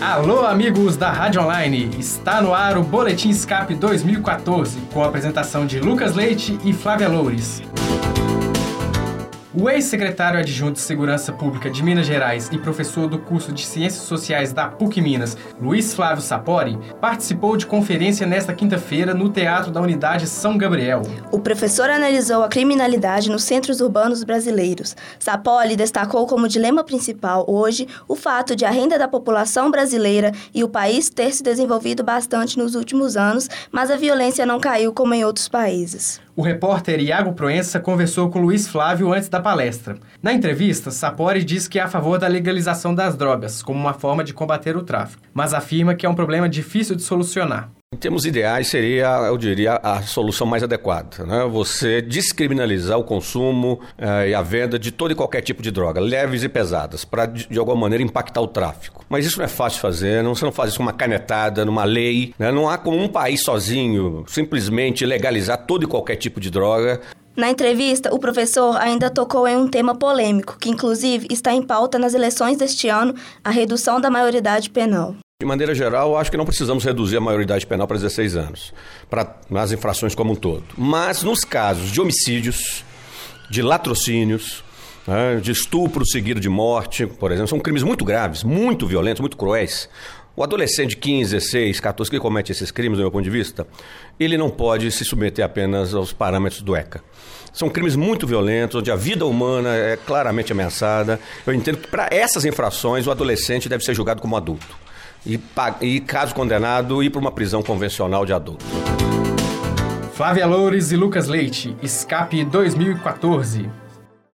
Alô, amigos da Rádio Online! Está no ar o Boletim Escape 2014, com a apresentação de Lucas Leite e Flávia Loures. O ex-secretário adjunto de Segurança Pública de Minas Gerais e professor do curso de Ciências Sociais da PUC Minas, Luiz Flávio Sapori, participou de conferência nesta quinta-feira no Teatro da Unidade São Gabriel. O professor analisou a criminalidade nos centros urbanos brasileiros. Sapori destacou como dilema principal hoje o fato de a renda da população brasileira e o país ter se desenvolvido bastante nos últimos anos, mas a violência não caiu como em outros países. O repórter Iago Proença conversou com Luiz Flávio antes da palestra. Na entrevista, Sapori diz que é a favor da legalização das drogas, como uma forma de combater o tráfico, mas afirma que é um problema difícil de solucionar. Em termos ideais, seria, eu diria, a solução mais adequada. Né? Você descriminalizar o consumo eh, e a venda de todo e qualquer tipo de droga, leves e pesadas, para, de, alguma maneira, impactar o tráfico. Mas isso não é fácil de fazer, não, você não faz isso com uma canetada, numa lei. Né? Não há como um país sozinho simplesmente legalizar todo e qualquer tipo de droga. Na entrevista, o professor ainda tocou em um tema polêmico, que inclusive está em pauta nas eleições deste ano, a redução da maioridade penal. De maneira geral, acho que não precisamos reduzir a maioridade penal para 16 anos, para nas infrações como um todo. Mas nos casos de homicídios, de latrocínios, né, de estupro seguido de morte, por exemplo, são crimes muito graves, muito violentos, muito cruéis. O adolescente de 15, 16, 14 que comete esses crimes, do meu ponto de vista, ele não pode se submeter apenas aos parâmetros do ECA. São crimes muito violentos, onde a vida humana é claramente ameaçada. Eu entendo que para essas infrações o adolescente deve ser julgado como adulto e, e caso condenado, ir para uma prisão convencional de adulto. Flávia Loures e Lucas Leite, Escape 2014.